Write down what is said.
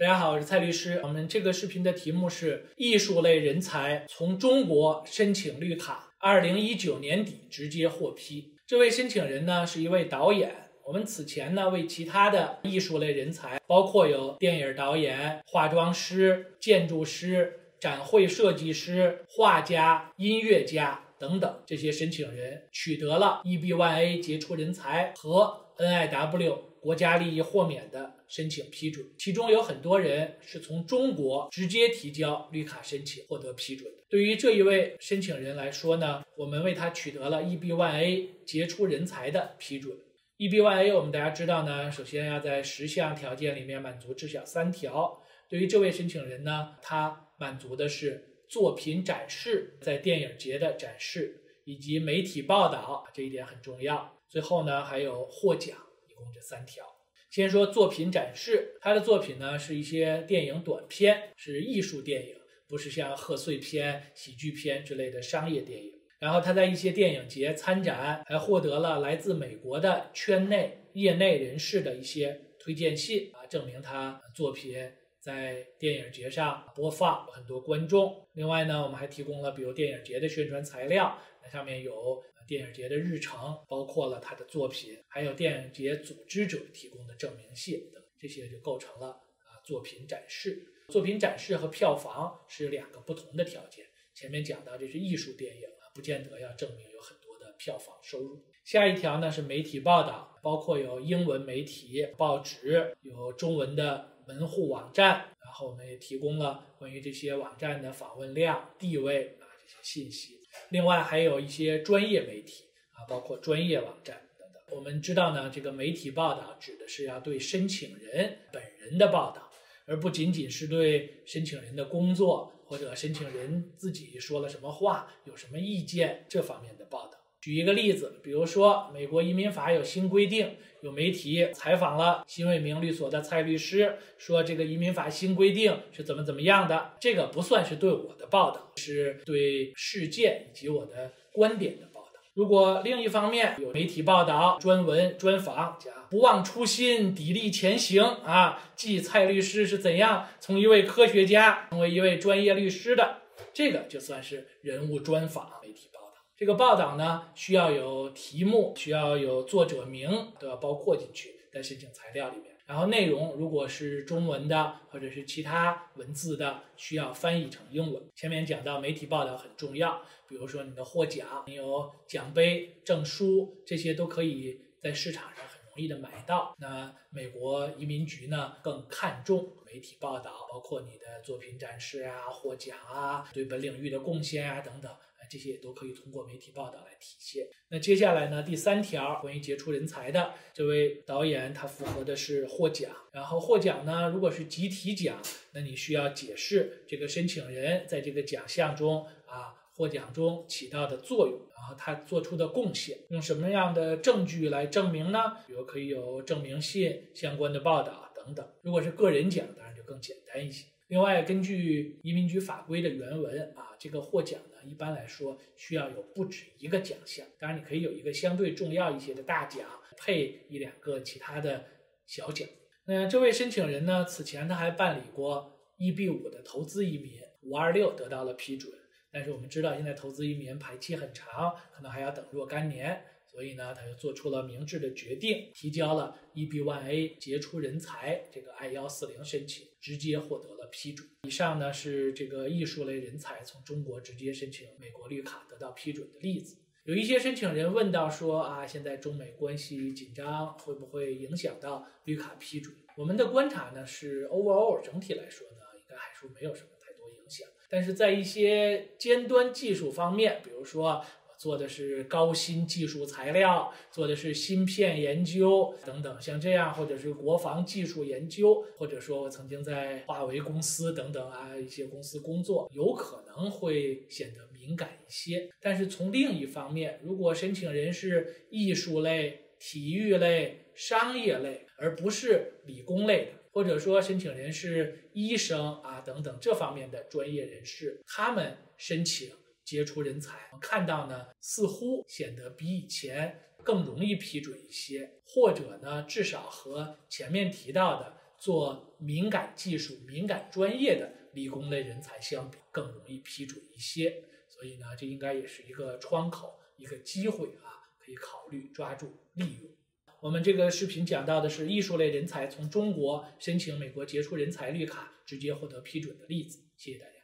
大家好，我是蔡律师。我们这个视频的题目是艺术类人才从中国申请绿卡，二零一九年底直接获批。这位申请人呢是一位导演。我们此前呢为其他的艺术类人才，包括有电影导演、化妆师、建筑师、展会设计师、画家、音乐家等等这些申请人，取得了 EB-1A 杰出人才和 NIW。国家利益豁免的申请批准，其中有很多人是从中国直接提交绿卡申请获得批准的。对于这一位申请人来说呢，我们为他取得了 EB-1A 杰出人才的批准。EB-1A 我们大家知道呢，首先要在十项条件里面满足至少三条。对于这位申请人呢，他满足的是作品展示在电影节的展示以及媒体报道，这一点很重要。最后呢，还有获奖。一共这三条，先说作品展示，他的作品呢是一些电影短片，是艺术电影，不是像贺岁片、喜剧片之类的商业电影。然后他在一些电影节参展，还获得了来自美国的圈内业内人士的一些推荐信啊，证明他作品在电影节上播放，很多观众。另外呢，我们还提供了比如电影节的宣传材料，那上面有。电影节的日程包括了他的作品，还有电影节组织者提供的证明信等，这些就构成了啊作品展示。作品展示和票房是两个不同的条件。前面讲到这是艺术电影啊，不见得要证明有很多的票房收入。下一条呢是媒体报道，包括有英文媒体报纸，有中文的门户网站，然后我们也提供了关于这些网站的访问量、地位啊信息。另外还有一些专业媒体啊，包括专业网站等等。我们知道呢，这个媒体报道指的是要对申请人本人的报道，而不仅仅是对申请人的工作或者申请人自己说了什么话、有什么意见这方面的报道。举一个例子，比如说美国移民法有新规定，有媒体采访了新卫明律所的蔡律师，说这个移民法新规定是怎么怎么样的，这个不算是对我的报道，是对事件以及我的观点的报道。如果另一方面有媒体报道、专文、专访，讲不忘初心、砥砺前行啊，记蔡律师是怎样从一位科学家成为一位专业律师的，这个就算是人物专访媒体报。这个报道呢，需要有题目，需要有作者名，都要包括进去在申请材料里面。然后内容如果是中文的或者是其他文字的，需要翻译成英文。前面讲到媒体报道很重要，比如说你的获奖，你有奖杯、证书，这些都可以在市场上很容易的买到。那美国移民局呢，更看重媒体报道，包括你的作品展示啊、获奖啊、对本领域的贡献啊等等。这些也都可以通过媒体报道来体现。那接下来呢？第三条关于杰出人才的这位导演，他符合的是获奖。然后获奖呢，如果是集体奖，那你需要解释这个申请人在这个奖项中啊获奖中起到的作用，然后他做出的贡献，用什么样的证据来证明呢？比如可以有证明信、相关的报道等等。如果是个人奖，当然就更简单一些。另外，根据移民局法规的原文啊，这个获奖呢，一般来说需要有不止一个奖项。当然，你可以有一个相对重要一些的大奖，配一两个其他的小奖。那这位申请人呢，此前他还办理过 EB 五的投资移民，五二六得到了批准。但是我们知道，现在投资移民排期很长，可能还要等若干年。所以呢，他就做出了明智的决定，提交了 EB-1A 杰出人才这个 I-140 申请，直接获得了批准。以上呢是这个艺术类人才从中国直接申请美国绿卡得到批准的例子。有一些申请人问到说啊，现在中美关系紧张，会不会影响到绿卡批准？我们的观察呢是 overall 整体来说呢，应该还是没有什么太多影响。但是在一些尖端技术方面，比如说。做的是高新技术材料，做的是芯片研究等等，像这样，或者是国防技术研究，或者说我曾经在华为公司等等啊一些公司工作，有可能会显得敏感一些。但是从另一方面，如果申请人是艺术类、体育类、商业类，而不是理工类的，或者说申请人是医生啊等等这方面的专业人士，他们申请。杰出人才，看到呢，似乎显得比以前更容易批准一些，或者呢，至少和前面提到的做敏感技术、敏感专业的理工类人才相比更容易批准一些。所以呢，这应该也是一个窗口、一个机会啊，可以考虑抓住利用。我们这个视频讲到的是艺术类人才从中国申请美国杰出人才绿卡直接获得批准的例子。谢谢大家。